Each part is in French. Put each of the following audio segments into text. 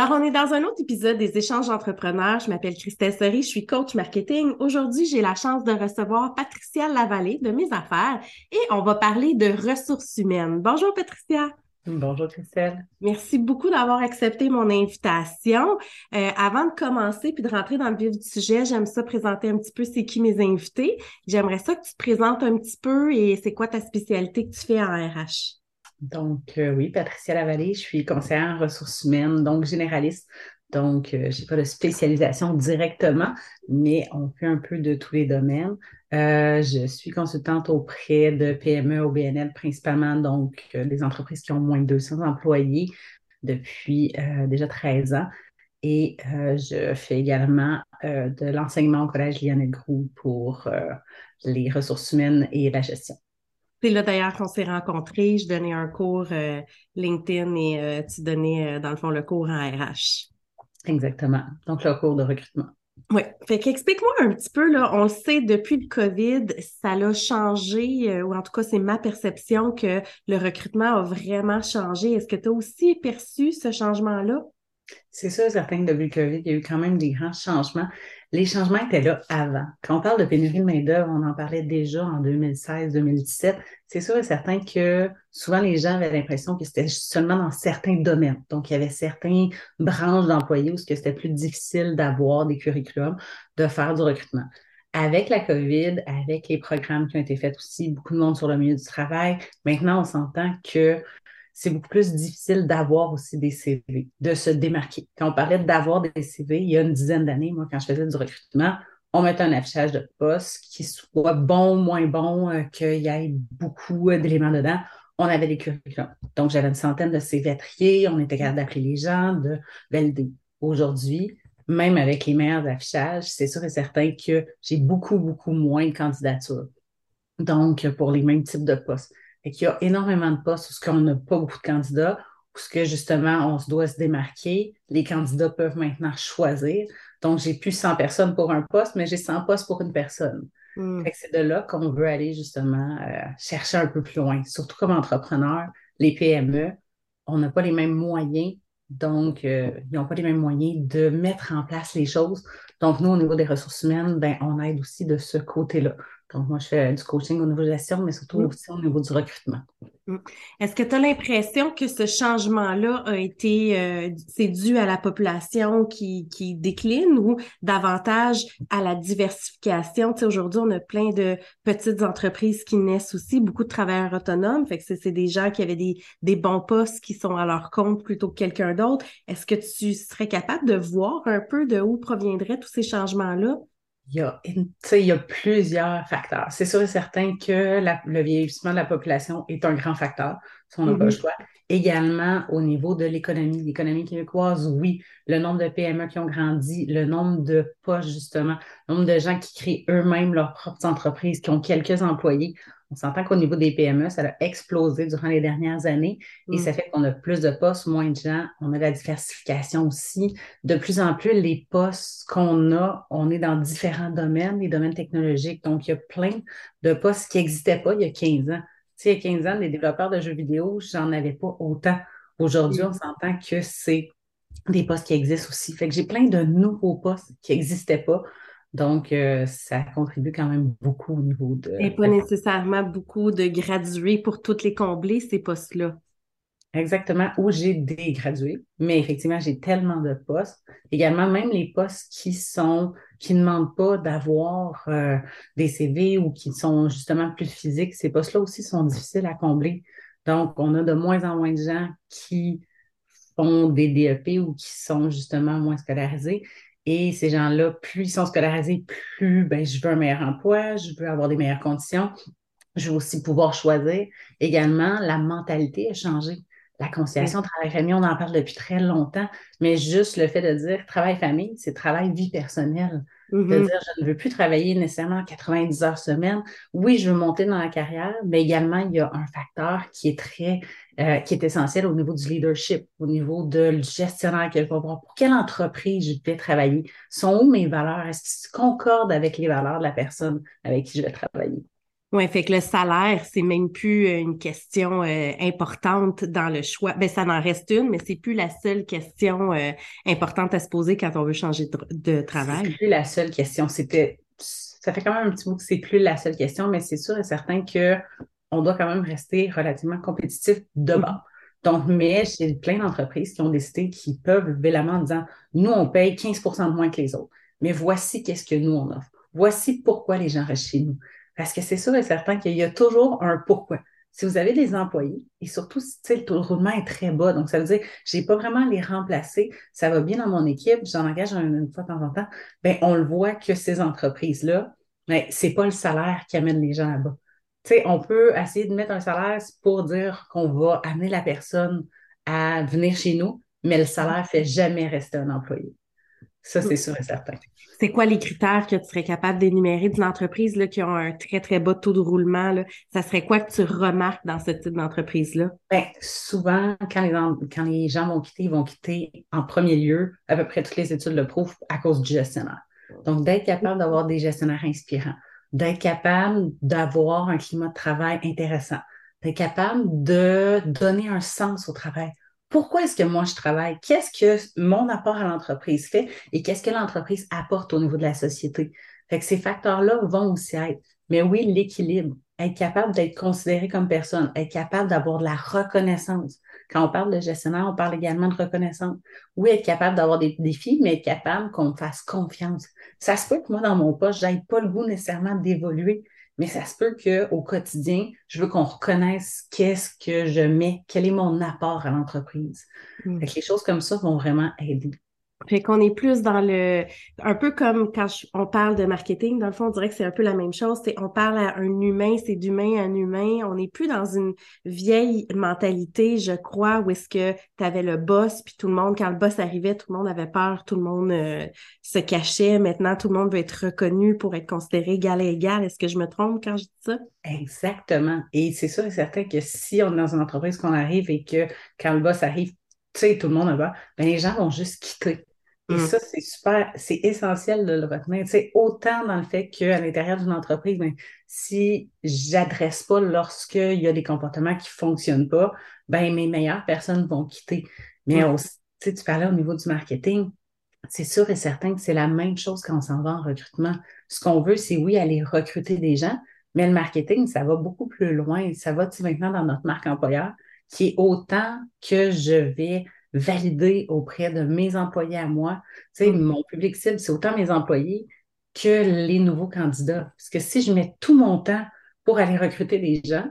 Alors, on est dans un autre épisode des échanges entrepreneurs. Je m'appelle Christelle Sori, je suis coach marketing. Aujourd'hui, j'ai la chance de recevoir Patricia Lavallée de Mes Affaires et on va parler de ressources humaines. Bonjour Patricia. Bonjour Christelle. Merci beaucoup d'avoir accepté mon invitation. Euh, avant de commencer puis de rentrer dans le vif du sujet, j'aime ça présenter un petit peu c'est qui mes invités. J'aimerais ça que tu te présentes un petit peu et c'est quoi ta spécialité que tu fais en RH. Donc, euh, oui, Patricia Lavallée, je suis conseillère en ressources humaines, donc généraliste. Donc, euh, je n'ai pas de spécialisation directement, mais on fait un peu de tous les domaines. Euh, je suis consultante auprès de PME au BNL principalement, donc des entreprises qui ont moins de 200 employés depuis déjà 13 ans. Et je fais également de l'enseignement au Collège Lionel Groux pour les ressources humaines et la gestion. C'est là d'ailleurs qu'on s'est rencontrés. Je donnais un cours euh, LinkedIn et euh, tu donnais, euh, dans le fond, le cours en RH. Exactement. Donc, le cours de recrutement. Oui. Fait qu'explique-moi un petit peu, là, on sait depuis le COVID, ça l'a changé, ou en tout cas, c'est ma perception que le recrutement a vraiment changé. Est-ce que tu as aussi perçu ce changement-là? C'est ça, certain que depuis le COVID, il y a eu quand même des grands changements. Les changements étaient là avant. Quand on parle de pénurie de main-d'œuvre, on en parlait déjà en 2016-2017. C'est sûr et certain que souvent les gens avaient l'impression que c'était seulement dans certains domaines. Donc, il y avait certains branches d'employés où c'était plus difficile d'avoir des curriculums, de faire du recrutement. Avec la COVID, avec les programmes qui ont été faits aussi, beaucoup de monde sur le milieu du travail, maintenant, on s'entend que c'est beaucoup plus difficile d'avoir aussi des CV, de se démarquer. Quand on parlait d'avoir des CV, il y a une dizaine d'années, moi, quand je faisais du recrutement, on mettait un affichage de poste qui soit bon, moins bon, euh, qu'il y ait beaucoup d'éléments dedans. On avait des curriculums. Donc, j'avais une centaine de CV trier, on était capable d'appeler les gens, de valider. Aujourd'hui, même avec les meilleurs affichages, c'est sûr et certain que j'ai beaucoup, beaucoup moins de candidatures. Donc, pour les mêmes types de postes. Et qu'il y a énormément de postes où ce qu'on n'a pas beaucoup de candidats, où ce que justement on se doit se démarquer. Les candidats peuvent maintenant choisir. Donc, j'ai plus 100 personnes pour un poste, mais j'ai 100 postes pour une personne. Hmm. C'est de là qu'on veut aller justement euh, chercher un peu plus loin. Surtout comme entrepreneur, les PME, on n'a pas les mêmes moyens donc, euh, ils n'ont pas les mêmes moyens de mettre en place les choses. Donc, nous, au niveau des ressources humaines, ben, on aide aussi de ce côté-là. Donc, moi, je fais du coaching au niveau de la gestion, mais surtout aussi au niveau du recrutement. Mm. Est-ce que tu as l'impression que ce changement-là a été, euh, c'est dû à la population qui, qui décline ou davantage à la diversification? Tu sais, aujourd'hui, on a plein de petites entreprises qui naissent aussi, beaucoup de travailleurs autonomes. Fait que c'est des gens qui avaient des, des bons postes qui sont à leur compte plutôt que quelqu'un d'autre. Est-ce que tu serais capable de voir un peu de où proviendraient tous ces changements-là? Il y a, il y a plusieurs facteurs. C'est sûr et certain que le vieillissement de la population est un grand facteur, si on n'a pas le mm-hmm. choix. Également, au niveau de l'économie, l'économie québécoise, oui, le nombre de PME qui ont grandi, le nombre de postes, justement, le nombre de gens qui créent eux-mêmes leurs propres entreprises, qui ont quelques employés. On s'entend qu'au niveau des PME, ça a explosé durant les dernières années et mm. ça fait qu'on a plus de postes, moins de gens. On a la diversification aussi. De plus en plus, les postes qu'on a, on est dans différents domaines, les domaines technologiques. Donc, il y a plein de postes qui n'existaient pas il y a 15 ans. Tu sais, il y a 15 ans, les développeurs de jeux vidéo, j'en avais pas autant. Aujourd'hui, on s'entend que c'est des postes qui existent aussi. Fait que j'ai plein de nouveaux postes qui n'existaient pas. Donc, euh, ça contribue quand même beaucoup au niveau de. Et pas nécessairement beaucoup de gradués pour toutes les combler, ces postes-là. Exactement, où j'ai des gradués, mais effectivement, j'ai tellement de postes. Également, même les postes qui sont, qui ne demandent pas d'avoir euh, des CV ou qui sont justement plus physiques, ces postes-là aussi sont difficiles à combler. Donc, on a de moins en moins de gens qui font des DEP ou qui sont justement moins scolarisés. Et ces gens-là, plus ils sont scolarisés, plus ben, je veux un meilleur emploi, je veux avoir des meilleures conditions, je veux aussi pouvoir choisir. Également, la mentalité a changé. La conciliation travail-famille, on en parle depuis très longtemps, mais juste le fait de dire travail-famille, c'est travail-vie personnelle. De mm-hmm. dire, je ne veux plus travailler nécessairement 90 heures semaine. Oui, je veux monter dans la carrière, mais également, il y a un facteur qui est très, euh, qui est essentiel au niveau du leadership, au niveau de gestionnaire quelque part. Pour quelle entreprise je vais travailler? Sont où mes valeurs? Est-ce qu'ils concordent avec les valeurs de la personne avec qui je vais travailler? Oui, fait que le salaire, c'est même plus euh, une question euh, importante dans le choix. Ben, ça n'en reste une, mais c'est plus la seule question euh, importante à se poser quand on veut changer de, de travail. C'est plus la seule question. C'était, ça fait quand même un petit bout que c'est plus la seule question, mais c'est sûr et certain que on doit quand même rester relativement compétitif de mm-hmm. bas. Donc, mais j'ai plein d'entreprises qui ont décidé qu'ils peuvent lever la main en disant, nous, on paye 15% de moins que les autres. Mais voici qu'est-ce que nous, on offre. Voici pourquoi les gens restent chez nous. Parce que c'est sûr et certain qu'il y a toujours un pourquoi. Si vous avez des employés, et surtout si le taux de roulement est très bas, donc ça veut dire je n'ai pas vraiment à les remplacer, ça va bien dans mon équipe, j'en engage une, fois de temps en temps, bien, on le voit que ces entreprises-là, ben, ce n'est pas le salaire qui amène les gens là-bas. On peut essayer de mettre un salaire pour dire qu'on va amener la personne à venir chez nous, mais le salaire ne fait jamais rester un employé. Ça, c'est sûr et certain. C'est quoi les critères que tu serais capable d'énumérer d'une entreprise là, qui a un très, très bas taux de roulement? Là? Ça serait quoi que tu remarques dans ce type d'entreprise-là? Bien, souvent, quand les, quand les gens vont quitter, ils vont quitter en premier lieu, à peu près toutes les études le prouvent, à cause du gestionnaire. Donc, d'être capable d'avoir des gestionnaires inspirants, d'être capable d'avoir un climat de travail intéressant, d'être capable de donner un sens au travail pourquoi est-ce que moi je travaille? Qu'est-ce que mon apport à l'entreprise fait et qu'est-ce que l'entreprise apporte au niveau de la société? Fait que ces facteurs-là vont aussi être. Mais oui, l'équilibre, être capable d'être considéré comme personne, être capable d'avoir de la reconnaissance. Quand on parle de gestionnaire, on parle également de reconnaissance. Oui, être capable d'avoir des défis, mais être capable qu'on me fasse confiance. Ça se peut que moi, dans mon poste, j'aille pas le goût nécessairement d'évoluer, mais ça se peut qu'au quotidien, je veux qu'on reconnaisse qu'est-ce que je mets, quel est mon apport à l'entreprise. Mm. Les choses comme ça vont vraiment aider. Fait qu'on est plus dans le, un peu comme quand on parle de marketing, dans le fond, on dirait que c'est un peu la même chose. C'est, on parle à un humain, c'est d'humain à un humain. On n'est plus dans une vieille mentalité, je crois, où est-ce que tu avais le boss, puis tout le monde, quand le boss arrivait, tout le monde avait peur, tout le monde euh, se cachait. Maintenant, tout le monde veut être reconnu pour être considéré égal à égal. Est-ce que je me trompe quand je dis ça? Exactement. Et c'est sûr et certain que si on est dans une entreprise qu'on arrive et que quand le boss arrive, tu sais, tout le monde a peur, ben les gens vont juste quitter. Et mm. ça, c'est super, c'est essentiel de le retenir. Tu sais, autant dans le fait qu'à l'intérieur d'une entreprise, ben, si j'adresse pas lorsqu'il y a des comportements qui fonctionnent pas, ben mes meilleures personnes vont quitter. Mais aussi, tu parlais au niveau du marketing, c'est sûr et certain que c'est la même chose quand on s'en va en recrutement. Ce qu'on veut, c'est oui, aller recruter des gens, mais le marketing, ça va beaucoup plus loin. Ça va maintenant dans notre marque employeur, qui est autant que je vais valider auprès de mes employés à moi. Tu sais, mm. mon public cible, c'est autant mes employés que les nouveaux candidats. Parce que si je mets tout mon temps pour aller recruter des gens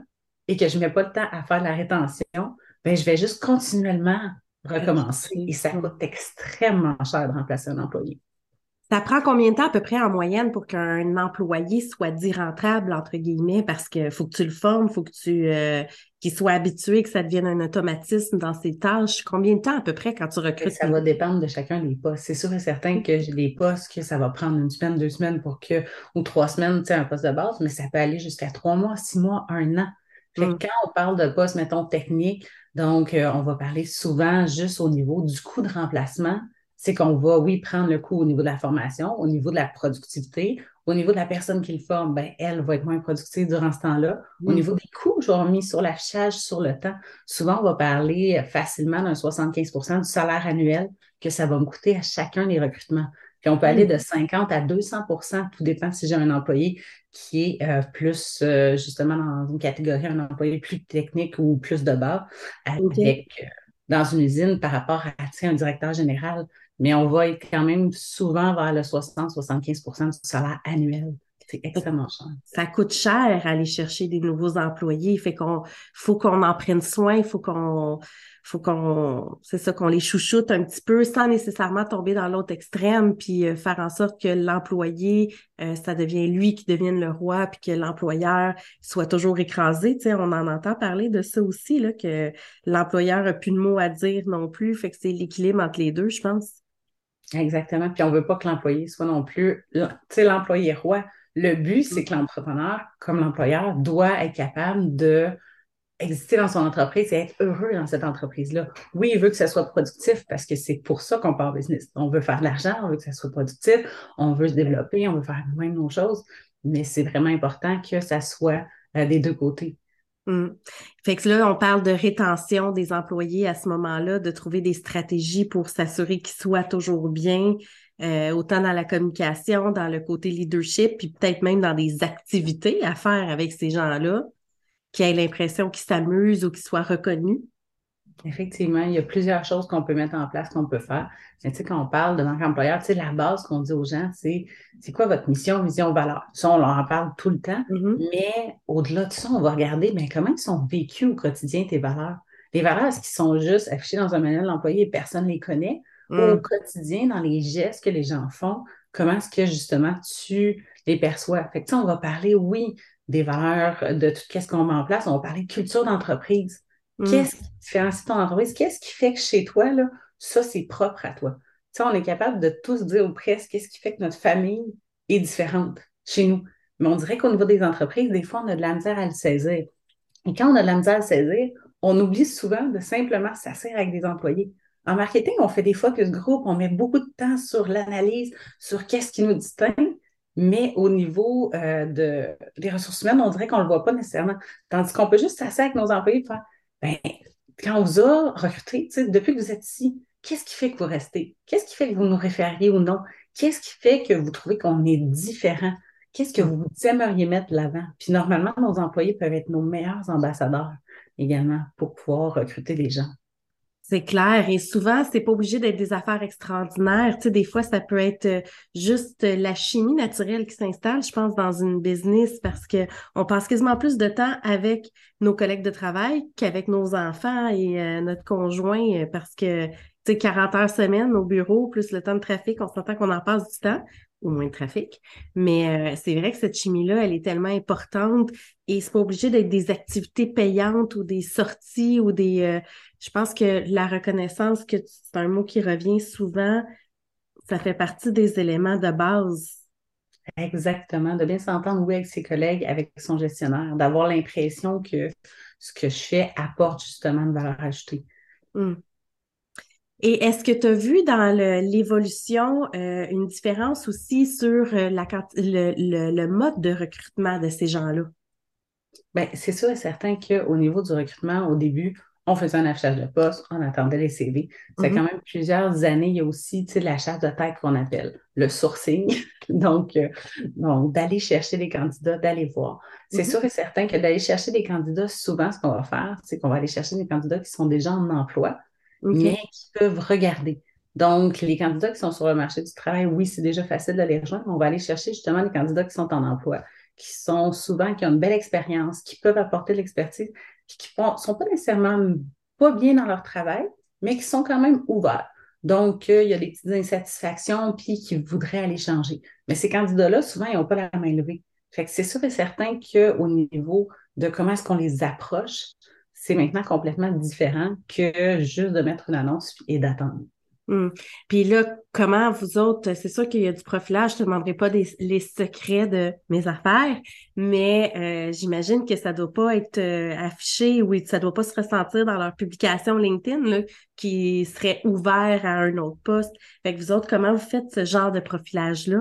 et que je ne mets pas le temps à faire la rétention, ben, je vais juste continuellement recommencer. Et ça coûte extrêmement cher de remplacer un employé. Ça prend combien de temps à peu près en moyenne pour qu'un employé soit dit rentable, entre guillemets, parce qu'il faut que tu le formes, il faut que tu euh, qu'il soit habitué, que ça devienne un automatisme dans ses tâches. Combien de temps à peu près quand tu recrutes? Ça va dépendre de chacun des postes. C'est sûr et certain que j'ai des postes que ça va prendre une semaine, deux semaines pour que, ou trois semaines, tu sais, un poste de base, mais ça peut aller jusqu'à trois mois, six mois, un an. Fait mm. quand on parle de postes, mettons, techniques, donc euh, on va parler souvent juste au niveau du coût de remplacement c'est qu'on va, oui, prendre le coup au niveau de la formation, au niveau de la productivité, au niveau de la personne qui le forme, ben, elle va être moins productive durant ce temps-là. Au mm. niveau des coûts, je mis sur l'affichage sur le temps. Souvent, on va parler facilement d'un 75% du salaire annuel que ça va me coûter à chacun des recrutements. Puis on peut aller mm. de 50 à 200% tout dépend si j'ai un employé qui est euh, plus euh, justement dans une catégorie, un employé plus technique ou plus de bas, avec euh, dans une usine par rapport à un directeur général mais on va être quand même souvent vers le 60-75% du salaire annuel. C'est extrêmement cher. Ça coûte cher aller chercher des nouveaux employés. Fait qu'on faut qu'on en prenne soin, il faut qu'on faut qu'on c'est ça qu'on les chouchoute un petit peu sans nécessairement tomber dans l'autre extrême puis euh, faire en sorte que l'employé euh, ça devient lui qui devienne le roi puis que l'employeur soit toujours écrasé, tu sais, on en entend parler de ça aussi là que l'employeur a plus de mots à dire non plus, fait que c'est l'équilibre entre les deux, je pense. Exactement. Puis on ne veut pas que l'employé soit non plus, tu sais, l'employé roi. Le but, c'est que l'entrepreneur, comme l'employeur, doit être capable de exister dans son entreprise et être heureux dans cette entreprise-là. Oui, il veut que ça soit productif parce que c'est pour ça qu'on part business. On veut faire de l'argent, on veut que ça soit productif, on veut se développer, on veut faire nous-mêmes nos choses. mais c'est vraiment important que ça soit euh, des deux côtés. Hum. Fait que là, on parle de rétention des employés à ce moment-là, de trouver des stratégies pour s'assurer qu'ils soient toujours bien, euh, autant dans la communication, dans le côté leadership, puis peut-être même dans des activités à faire avec ces gens-là, qui aient l'impression qu'ils s'amusent ou qu'ils soient reconnus. Effectivement, il y a plusieurs choses qu'on peut mettre en place, qu'on peut faire. Mais tu sais, quand on parle de manque employeur, tu sais, la base qu'on dit aux gens, c'est c'est quoi votre mission, vision, valeur? Ça, on leur en parle tout le temps. Mm-hmm. Mais au-delà de ça, on va regarder mais comment ils sont vécus au quotidien tes valeurs? Les valeurs, est-ce qu'ils sont juste affichées dans un manuel d'employé et personne ne les connaît? Ou au Mm. quotidien, dans les gestes que les gens font, comment est-ce que justement tu les perçois? Fait que tu sais, on va parler, oui, des valeurs, de tout ce qu'on met en place. On va parler de culture d'entreprise. Mm. Qu'est-ce qui différencie ton entreprise? Qu'est-ce qui fait que chez toi, là, ça, c'est propre à toi? Tu sais, on est capable de tous dire ou presque qu'est-ce qui fait que notre famille est différente chez nous. Mais on dirait qu'au niveau des entreprises, des fois, on a de la misère à le saisir. Et quand on a de la misère à le saisir, on oublie souvent de simplement s'asseoir avec des employés. En marketing, on fait des focus group, on met beaucoup de temps sur l'analyse, sur qu'est-ce qui nous distingue, mais au niveau euh, de, des ressources humaines, on dirait qu'on ne le voit pas nécessairement. Tandis qu'on peut juste s'asseoir avec nos employés et faire ben, quand on vous a recruté, depuis que vous êtes ici, qu'est-ce qui fait que vous restez? Qu'est-ce qui fait que vous nous référiez ou non? Qu'est-ce qui fait que vous trouvez qu'on est différent? Qu'est-ce que vous aimeriez mettre de l'avant? Puis normalement, nos employés peuvent être nos meilleurs ambassadeurs également pour pouvoir recruter des gens. C'est clair. Et souvent, c'est pas obligé d'être des affaires extraordinaires. Tu sais, des fois, ça peut être euh, juste euh, la chimie naturelle qui s'installe, je pense, dans une business parce que on passe quasiment plus de temps avec nos collègues de travail qu'avec nos enfants et euh, notre conjoint parce que, tu sais, 40 heures semaine au bureau, plus le temps de trafic, on s'entend qu'on en passe du temps ou moins de trafic. Mais c'est vrai que cette chimie-là, elle est tellement importante et c'est pas obligé d'être des activités payantes ou des sorties ou des... euh, je pense que la reconnaissance, que c'est un mot qui revient souvent, ça fait partie des éléments de base. Exactement, de bien s'entendre, oui, avec ses collègues, avec son gestionnaire, d'avoir l'impression que ce que je fais apporte justement une valeur ajoutée. Hmm. Et est-ce que tu as vu dans l'évolution euh, une différence aussi sur euh, la, quanti- le, le- le mode de recrutement de ces gens-là? Bien, c'est sûr et certain qu'au niveau du recrutement, au début, on faisait un affichage de poste, on attendait les CV. C'est Mhm. quand même plusieurs années. Il y a aussi, sais, la chasse de tête qu'on appelle le sourcing. Donc, euh, donc d'aller chercher des candidats, d'aller voir. C'est Mhm. sûr et certain que d'aller chercher des candidats, souvent, ce qu'on va faire, c'est qu'on va aller chercher des candidats qui sont déjà en emploi, mais qui peuvent regarder. Donc, les candidats qui sont sur le marché du travail, oui, c'est déjà facile de les rejoindre. On va aller chercher justement les candidats qui sont en emploi, qui sont souvent, qui ont une belle expérience, qui peuvent apporter de l'expertise, qui ne sont pas nécessairement pas bien dans leur travail, mais qui sont quand même ouverts. Donc, euh, il y a des petites insatisfactions, puis qui voudraient aller changer. Mais ces candidats-là, souvent, ils n'ont pas la main levée. Fait que c'est sûr et certain qu'au niveau de comment est-ce qu'on les approche, c'est maintenant complètement différent que juste de mettre une annonce et d'attendre. Hmm. Puis là, comment vous autres, c'est sûr qu'il y a du profilage, je te demanderai pas les secrets de mes affaires, mais euh, j'imagine que ça doit pas être euh, affiché ou ça doit pas se ressentir dans leur publication LinkedIn qui serait ouvert à un autre poste. Vous autres, comment vous faites ce genre de profilage-là?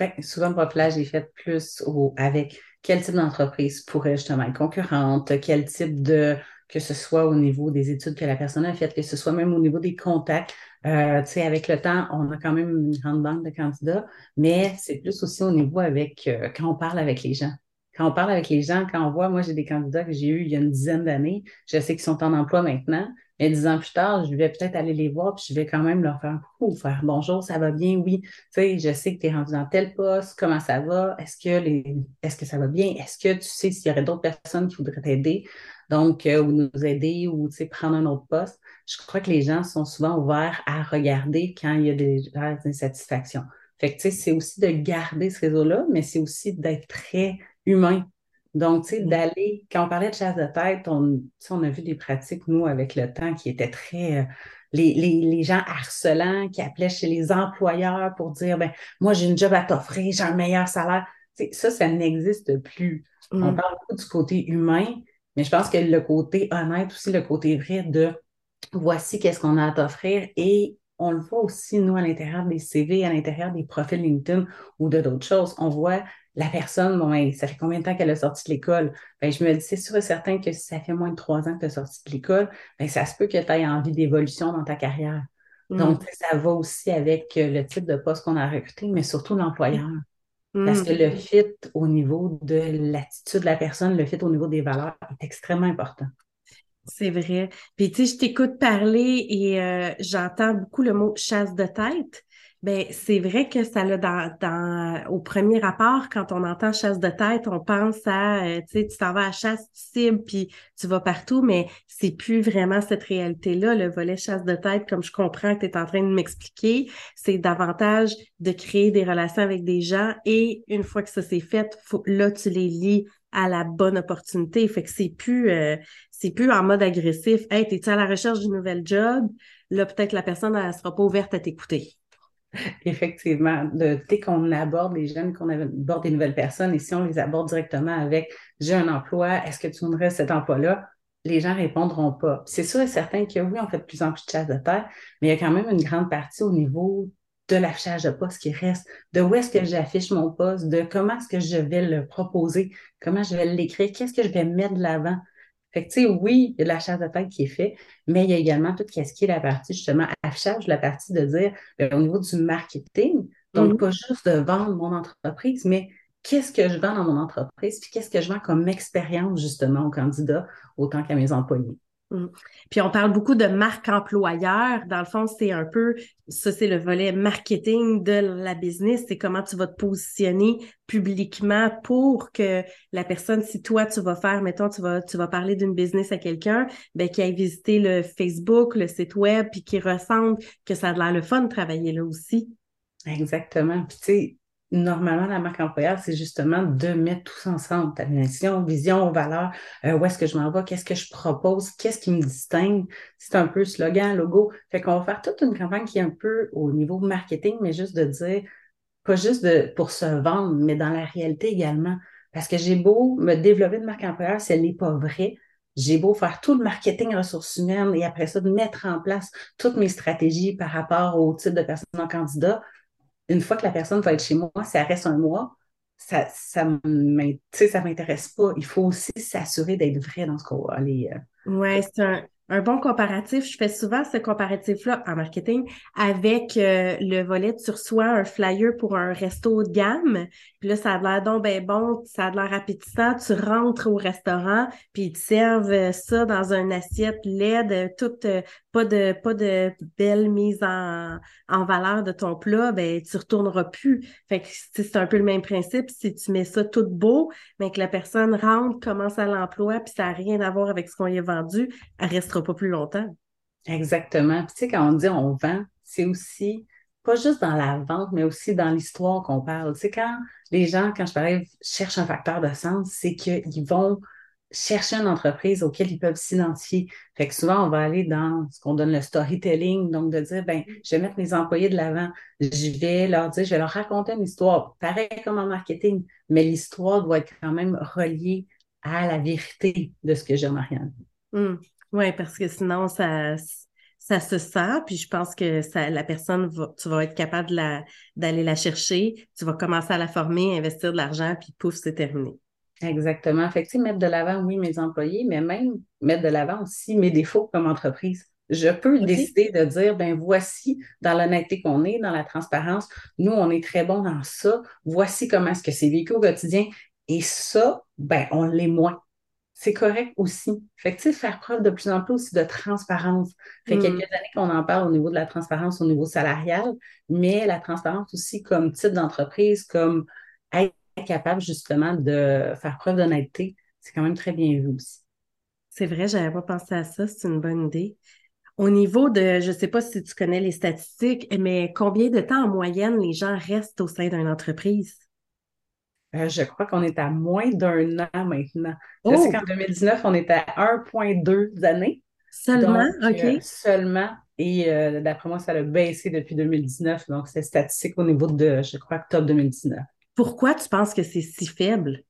Ben, souvent, le profilage est fait plus avec quel type d'entreprise pourrait justement être concurrente, quel type de, que ce soit au niveau des études que la personne a faites, que ce soit même au niveau des contacts. Euh, tu sais, avec le temps, on a quand même une grande banque de candidats, mais c'est plus aussi au niveau avec, euh, quand on parle avec les gens. Quand on parle avec les gens, quand on voit, moi, j'ai des candidats que j'ai eus il y a une dizaine d'années, je sais qu'ils sont en emploi maintenant, mais dix ans plus tard, je vais peut-être aller les voir, puis je vais quand même leur faire un coucou, faire bonjour, ça va bien, oui. Tu sais, je sais que tu es rendu dans tel poste, comment ça va? Est-ce que les, est-ce que ça va bien? Est-ce que tu sais s'il y aurait d'autres personnes qui voudraient t'aider? Donc, euh, ou nous aider, ou tu sais, prendre un autre poste. Je crois que les gens sont souvent ouverts à regarder quand il y a des, des insatisfactions. Fait que, tu sais, c'est aussi de garder ce réseau-là, mais c'est aussi d'être très humain. Donc, tu sais, Mm. d'aller, quand on parlait de chasse de tête, on, on a vu des pratiques, nous, avec le temps, qui étaient très, euh, les, les, les gens harcelants, qui appelaient chez les employeurs pour dire, ben, moi, j'ai une job à t'offrir, j'ai un meilleur salaire. Tu sais, ça, ça n'existe plus. On Hmm. parle beaucoup du côté humain, mais je pense que le côté honnête aussi, le côté vrai de voici qu'est-ce qu'on a à t'offrir et on le voit aussi, nous, à l'intérieur des CV, à l'intérieur des profils LinkedIn ou de d'autres choses. On voit la personne, bon, ben, ça fait combien de temps qu'elle a sorti de l'école? Ben, je me dis, c'est sûr et certain que si ça fait moins de trois ans que tu as sorti de l'école, ben, ça se peut que tu aies envie d'évolution dans ta carrière. Mm. Donc, ça va aussi avec euh, le type de poste qu'on a recruté, mais surtout l'employeur. Parce que le mm. fit au niveau de l'attitude de la personne, le fit au niveau des valeurs est extrêmement important. C'est vrai. Puis tu sais, je t'écoute parler et euh, j'entends beaucoup le mot chasse de tête. Ben, c'est vrai que ça l'a dans, dans, au premier rapport, quand on entend chasse de tête, on pense à, euh, tu sais, tu t'en vas à chasse, tu cibles, puis tu vas partout, mais c'est plus vraiment cette réalité-là, le volet chasse de tête, comme je comprends que tu es en train de m'expliquer, c'est davantage de créer des relations avec des gens et une fois que ça s'est fait, là, tu les lis à la bonne opportunité. Fait que c'est plus, euh, c'est plus en mode agressif. Hey, t'es-tu à la recherche d'une nouvelle job? Là, peut-être la personne, elle sera pas ouverte à t'écouter. Effectivement, de, dès qu'on aborde les jeunes, qu'on aborde des nouvelles personnes, et si on les aborde directement avec j'ai un emploi, est-ce que tu voudrais cet emploi-là? Les gens répondront pas. C'est sûr et certain que oui, on fait de plus en plus de chasse de terre, mais il y a quand même une grande partie au niveau de l'affichage de poste qui reste, de où est-ce que j'affiche mon poste, de comment est-ce que je vais le proposer, comment je vais l'écrire, qu'est-ce que je vais mettre de l'avant. Fait que, tu sais, oui, il y a de la chasse de tête qui est faite, mais il y a également tout ce qui est la partie, justement, affichage, la partie de dire, ben, au niveau du marketing, donc mm-hmm. pas juste de vendre mon entreprise, mais qu'est-ce que je vends dans mon entreprise, puis qu'est-ce que je vends comme expérience, justement, aux candidats, autant qu'à mes employés. Mm. Puis on parle beaucoup de marque employeur. Dans le fond, c'est un peu, ça c'est le volet marketing de la business. C'est comment tu vas te positionner publiquement pour que la personne, si toi tu vas faire, mettons, tu vas, tu vas parler d'une business à quelqu'un, ben qui aille visiter le Facebook, le site web, puis qui ressente que ça a l'air le fun de travailler là aussi. Exactement. Puis tu sais, normalement, la marque employeur, c'est justement de mettre tous ensemble ta mission, vision, valeur, euh, où est-ce que je m'en vais, qu'est-ce que je propose, qu'est-ce qui me distingue. C'est un peu slogan, logo. Fait qu'on va faire toute une campagne qui est un peu au niveau marketing, mais juste de dire, pas juste de, pour se vendre, mais dans la réalité également. Parce que j'ai beau me développer de marque employeur si elle n'est pas vraie, j'ai beau faire tout le marketing ressources humaines et après ça, de mettre en place toutes mes stratégies par rapport au type de personnes en candidat, une fois que la personne va être chez moi, si elle reste un mois, ça ça m'intéresse pas. Il faut aussi s'assurer d'être vrai dans ce qu'on va aller. Euh, oui, c'est un, bon comparatif. Je fais souvent ce comparatif-là en marketing avec euh, le volet, tu reçois un flyer pour un resto de gamme, là, ça a l'air donc ben bon, ça a l'air appétissant. Tu rentres au restaurant, puis ils te servent ça dans une assiette laide, toute euh, pas de pas de belle mise en, en valeur de ton plat, ben tu retourneras plus. Fait que c'est un peu le même principe. Si tu mets ça tout beau, mais que la personne rentre, commence à l'emploi, puis ça n'a rien à voir avec ce qu'on y a vendu, elle restera pas plus longtemps. Exactement. Puis tu sais, quand on dit on vend, c'est aussi pas juste dans la vente, mais aussi dans l'histoire qu'on parle. Tu sais, quand les gens, quand je parlais, cherchent un facteur de sens, c'est qu'ils vont chercher une entreprise auquel ils peuvent s'identifier. Fait que souvent, on va aller dans ce qu'on donne le storytelling, donc de dire, ben, je vais mettre mes employés de l'avant, je vais leur dire, je vais leur raconter une histoire, pareil comme en marketing, mais l'histoire doit être quand même reliée à la vérité de ce que j'ai, Marianne. Hum. Oui, parce que sinon, ça, ça se sent, puis je pense que ça, la personne, va, tu vas être capable d'aller la, chercher, tu vas commencer à la former, investir de l'argent, puis pouf, c'est terminé. Exactement. Fait que, mettre de l'avant, oui, mes employés, mais même mettre de l'avant aussi mes défauts comme entreprise. Je peux décider de dire, ben voici, dans l'honnêteté qu'on est, dans la transparence, nous, on est très bon dans ça. Voici comment est-ce que c'est vécu au quotidien. Et ça, ben, on l'est moins c'est correct aussi. Fait que, tu sais, faire preuve de plus en plus aussi de transparence. Fait mm. quelques années qu'on en parle au niveau de la transparence au niveau salarial, mais la transparence aussi comme type d'entreprise, comme être capable justement de faire preuve d'honnêteté, c'est quand même très bien vu aussi. C'est vrai, j'avais pas pensé à ça, c'est une bonne idée. Au niveau de, je sais pas si tu connais les statistiques, mais combien de temps en moyenne les gens restent au sein d'une entreprise? Euh, je crois qu'on est à moins d'un an maintenant. Je sais oh! qu'en 2019, on était à 1,2 années. Seulement, OK. Euh, seulement. Et euh, d'après moi, ça a baissé depuis 2019. Donc, c'est statistique au niveau de, je crois, octobre 2019. Pourquoi tu penses que c'est si faible?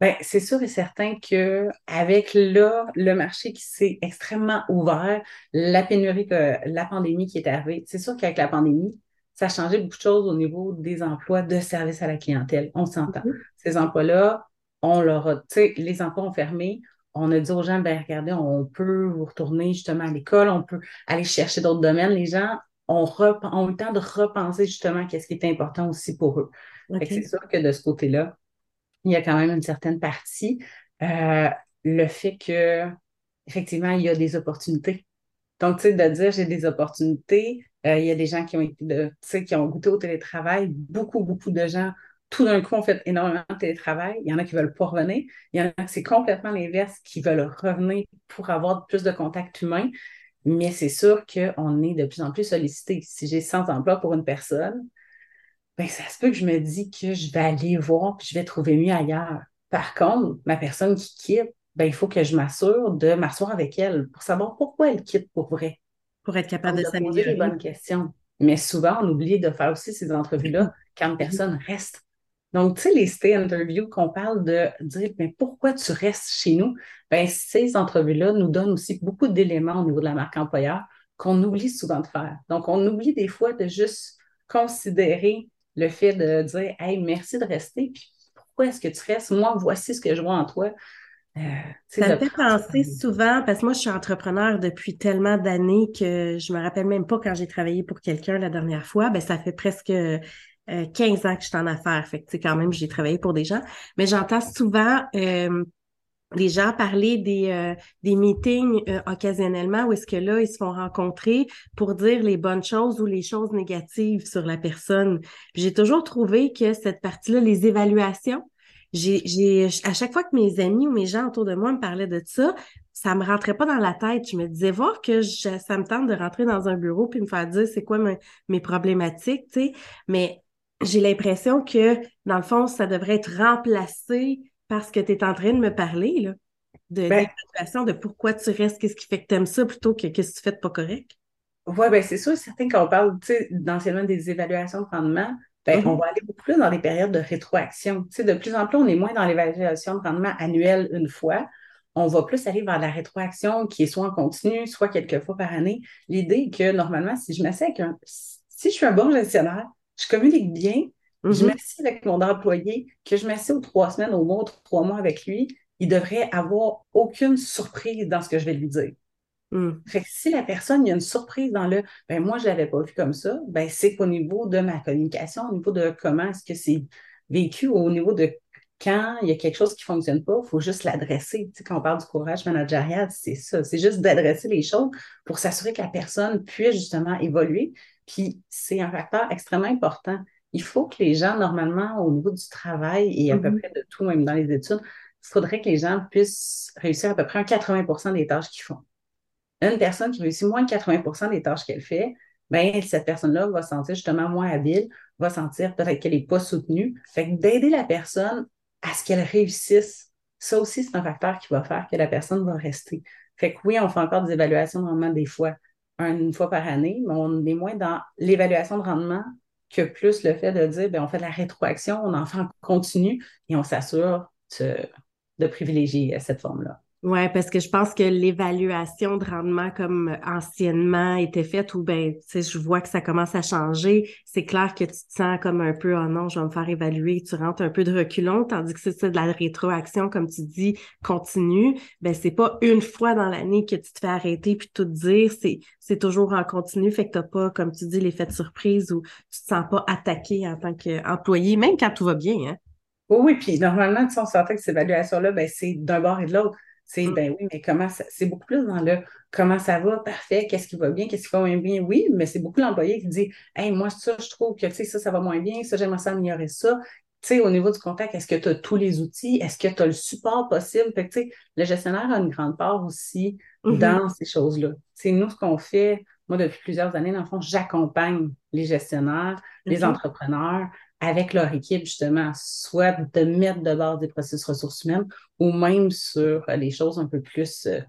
Bien, c'est sûr et certain que avec là, le marché qui s'est extrêmement ouvert, la pénurie, la pandémie qui est arrivée, c'est sûr qu'avec la pandémie, ça a changé beaucoup de choses au niveau des emplois de service à la clientèle. On s'entend. Mhm. Ces emplois-là, on leur a, tu sais, les emplois ont fermé. On a dit aux gens, ben regardez, on peut vous retourner justement à l'école, on peut aller chercher d'autres domaines. Les gens ont, ont eu le temps de repenser justement qu'est-ce qui est important aussi pour eux. C'est sûr que de ce côté-là, il y a quand même une certaine partie. Euh, le fait que, effectivement, il y a des opportunités. Donc, tu sais, de dire j'ai des opportunités, euh, il y a des gens qui ont été qui ont goûté au télétravail. Beaucoup, beaucoup de gens, tout d'un coup, ont fait énormément de télétravail. Il y en a qui veulent pas revenir. Il y en a qui c'est complètement l'inverse, qui veulent revenir pour avoir plus de contact humain. Mais c'est sûr qu'on est de plus en plus sollicité. Si j'ai 100 emplois pour une personne, ben, ça se peut que je me dis que je vais aller voir puis je vais trouver mieux ailleurs. Par contre, ma personne qui quitte, ben, il faut que je m'assure de m'asseoir avec elle pour savoir pourquoi elle quitte pour vrai. Pour être capable de, poser les bonnes questions. Mais souvent, on oublie de faire aussi ces entrevues-là quand une personne reste. Donc, tu sais, les stay interviews qu'on parle de dire, mais pourquoi tu restes chez nous? Ben, ces entrevues-là nous donnent aussi beaucoup d'éléments au niveau de la marque employeur qu'on oublie souvent de faire. Donc, on oublie des fois de juste considérer le fait de dire, hey, merci de rester, puis pourquoi est-ce que tu restes? Moi, voici ce que je vois en toi. Euh, ça me fait penser souvent, parce que moi, je suis entrepreneur depuis tellement d'années que je me rappelle même pas quand j'ai travaillé pour quelqu'un la dernière fois. Ben, ça fait presque 15 euh, ans que je suis en affaires. Fait que, quand même, j'ai travaillé pour des gens. Mais j'entends souvent euh, les gens parler des, des meetings occasionnellement où est-ce que là, ils se font rencontrer pour dire les bonnes choses ou les choses négatives sur la personne. J'ai toujours trouvé que cette partie-là, les évaluations, j'ai, à chaque fois que mes amis ou mes gens autour de moi me parlaient de ça, ça me rentrait pas dans la tête. Je me disais, voir que ça me tente de rentrer dans un bureau puis me faire dire c'est quoi mes, problématiques, tu sais. Mais j'ai l'impression que, dans le fond, ça devrait être remplacé parce que tu es en train de me parler, là, de ben de pourquoi tu restes, qu'est-ce qui fait que tu aimes ça plutôt que qu'est-ce que tu fais de pas correct. Oui, ben c'est sûr, certain qu'on parle, tu sais, d'anciennement des évaluations de rendement. Ben, on mhm. va aller beaucoup plus dans les périodes de rétroaction. Tu sais, de plus en plus, on est moins dans l'évaluation de rendement annuelle une fois. On va plus aller vers la rétroaction qui est soit en continu, soit quelques fois par année. L'idée est que normalement, si je m'assieds avec un, si je suis un bon gestionnaire, je communique bien, je mhm. m'assieds avec mon employé, que je m'assieds aux trois semaines, au mois, trois mois avec lui, il devrait avoir aucune surprise dans ce que je vais lui dire. Hmm. Fait que si la personne, il y a une surprise dans le ben moi, je ne l'avais pas vu comme ça, ben c'est qu'au niveau de ma communication, au niveau de comment est-ce que c'est vécu, au niveau de quand il y a quelque chose qui ne fonctionne pas, il faut juste l'adresser. Tu sais, quand on parle du courage managérial, c'est ça. C'est juste d'adresser les choses pour s'assurer que la personne puisse justement évoluer. Puis c'est un facteur extrêmement important. Il faut que les gens, normalement, au niveau du travail et à peu mm-hmm. près de tout, même dans les études, il faudrait que les gens puissent réussir à peu près 80% des tâches qu'ils font une personne qui réussit moins de 80% des tâches qu'elle fait, ben, cette personne-là va se sentir justement moins habile, va sentir peut-être qu'elle n'est pas soutenue. Fait que d'aider la personne à ce qu'elle réussisse, ça aussi, c'est un facteur qui va faire que la personne va rester. Fait que oui, on fait encore des évaluations de rendement des fois, une fois par année, mais on est moins dans l'évaluation de rendement que plus le fait de dire, ben, on fait de la rétroaction, on en fait en continu et on s'assure de privilégier cette forme-là. Oui, parce que je pense que l'évaluation de rendement comme anciennement était faite, ou ben, tu sais, je vois que ça commence à changer. C'est clair que tu te sens comme un peu, oh non, je vais me faire évaluer, tu rentres un peu de reculon, tandis que c'est de la rétroaction, comme tu dis, continue. Ben, c'est pas une fois dans l'année que tu te fais arrêter puis tout dire, c'est, c'est toujours en continu, fait que t'as pas, comme tu dis, l'effet de surprise ou tu te sens pas attaqué en tant qu'employé, même quand tout va bien, hein. Oui, oui, puis normalement, tu sais, on s'entend que cette évaluation-là, ben, c'est d'un bord et de l'autre. C'est mm. ben oui, mais comment ça, c'est beaucoup plus dans le comment ça va, parfait, qu'est-ce qui va bien, qu'est-ce qui va moins bien, oui, mais c'est beaucoup l'employé qui dit Hey, moi, ça, je trouve que ça, ça va moins bien, ça, j'aimerais ça améliorer ça. Tu sais, au niveau du contact, est-ce que tu as tous les outils? Est-ce que tu as le support possible? Fait que, tu sais, le gestionnaire a une grande part aussi mm-hmm. dans ces choses-là. C'est nous, ce qu'on fait, moi, depuis plusieurs années, dans le fond, j'accompagne les gestionnaires, les entrepreneurs avec leur équipe, justement, soit de mettre de base des processus ressources humaines ou même sur les choses un peu plus euh,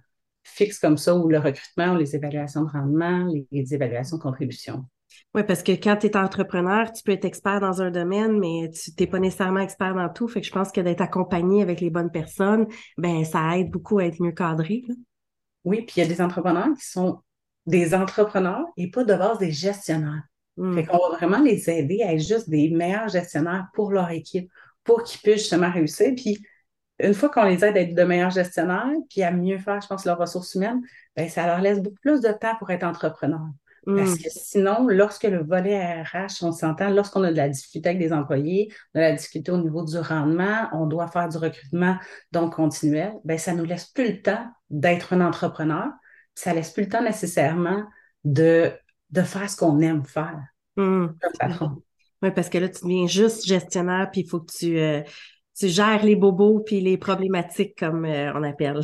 fixes comme ça, ou le recrutement, ou les évaluations de rendement, les, évaluations de contribution. Oui, parce que quand tu es entrepreneur, tu peux être expert dans un domaine, mais tu n'es pas nécessairement expert dans tout. Fait que je pense que d'être accompagné avec les bonnes personnes, ben ça aide beaucoup à être mieux cadré. Oui, puis il y a des entrepreneurs qui sont des entrepreneurs et pas de base des gestionnaires. Mm. Fait qu'on va vraiment les aider à être juste des meilleurs gestionnaires pour leur équipe, pour qu'ils puissent justement réussir. Puis, une fois qu'on les aide à être de meilleurs gestionnaires, puis à mieux faire, je pense, leurs ressources humaines, bien, ça leur laisse beaucoup plus de temps pour être entrepreneurs. Parce mm. que sinon, lorsque le volet RH, on s'entend, lorsqu'on a de la difficulté avec des employés, de la difficulté au niveau du rendement, on doit faire du recrutement donc continuel, bien, ça nous laisse plus le temps d'être un entrepreneur. Ça laisse plus le temps nécessairement de, de faire ce qu'on aime faire mm. Oui, parce que là, tu deviens juste gestionnaire, puis il faut que tu, euh, tu gères les bobos puis les problématiques, comme euh, on appelle.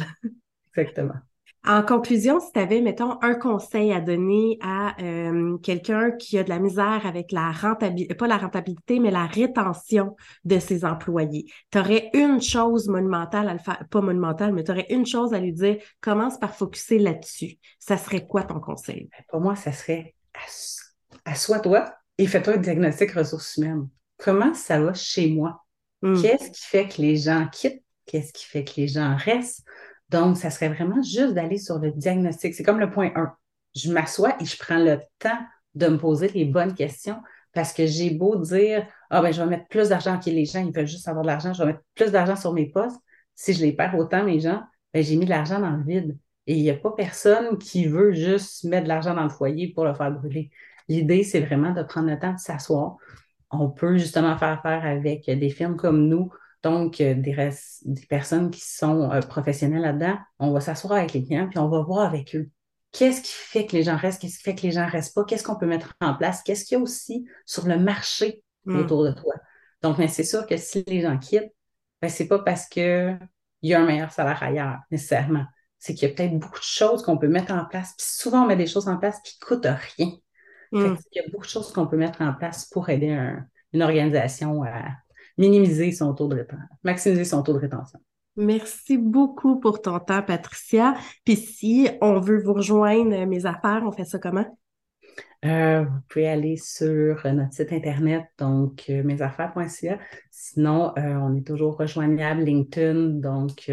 Exactement. En conclusion, si tu avais, mettons, un conseil à donner à euh, quelqu'un qui a de la misère avec la rentabilité, pas la rentabilité, mais la rétention de ses employés, tu aurais une chose monumentale à le faire, pas monumentale, mais tu aurais une chose à lui dire, commence par focuser là-dessus. Ça serait quoi ton conseil? Ben, pour moi, ça serait assois-toi et fais-toi un diagnostic ressources humaines. Comment ça va chez moi? Hmm. Qu'est-ce qui fait que les gens quittent? Qu'est-ce qui fait que les gens restent? Donc, ça serait vraiment juste d'aller sur le diagnostic. C'est comme le point 1. Je m'assois et je prends le temps de me poser les bonnes questions parce que j'ai beau dire Ah, ben, je vais mettre plus d'argent que les gens, ils veulent juste avoir de l'argent, je vais mettre plus d'argent sur mes postes. Si je les perds autant, mes gens, ben, j'ai mis de l'argent dans le vide. Et il n'y a pas personne qui veut juste mettre de l'argent dans le foyer pour le faire brûler. L'idée, c'est vraiment de prendre le temps de s'asseoir. On peut justement faire affaire avec des firmes comme nous donc, euh, des, des personnes qui sont euh, professionnelles là-dedans, on va s'asseoir avec les clients, puis on va voir avec eux. Qu'est-ce qui fait que les gens restent? Qu'est-ce qui fait que les gens ne restent pas? Qu'est-ce qu'on peut mettre en place? Qu'est-ce qu'il y a aussi sur le marché hmm. autour de toi? Donc, c'est sûr que si les gens quittent, ben, c'est pas parce qu'il y a un meilleur salaire ailleurs, nécessairement. C'est qu'il y a peut-être beaucoup de choses qu'on peut mettre en place. Puis souvent, on met des choses en place qui ne coûtent rien. Hmm. il y a beaucoup de choses qu'on peut mettre en place pour aider une organisation à, minimiser son taux de rétention, maximiser son taux de rétention. Merci beaucoup pour ton temps, Patricia. Puis si on veut vous rejoindre mes affaires, on fait ça comment? Euh, vous pouvez aller sur notre site internet, donc euh, mesaffaires.ca. Sinon, euh, on est toujours rejoignable LinkedIn, donc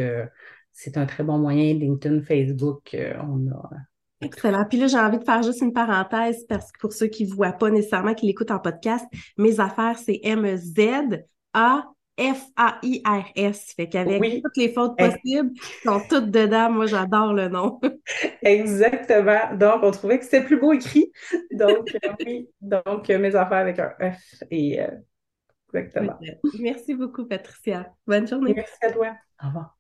c'est un très bon moyen. LinkedIn, Facebook, on a Excellent. Puis là, j'ai envie de faire juste une parenthèse parce que pour ceux qui ne voient pas nécessairement, qui l'écoutent en podcast, mes affaires, c'est M-Z a-F-A-I-R-S. Fait qu'avec toutes les fautes possibles, sont toutes dedans. Moi, j'adore le nom. Exactement. Donc, on trouvait que c'était plus beau écrit. Donc, euh, oui. Donc, euh, mes affaires avec un F et euh, exactement. Merci beaucoup, Patricia. Bonne journée. Merci à toi. Au revoir.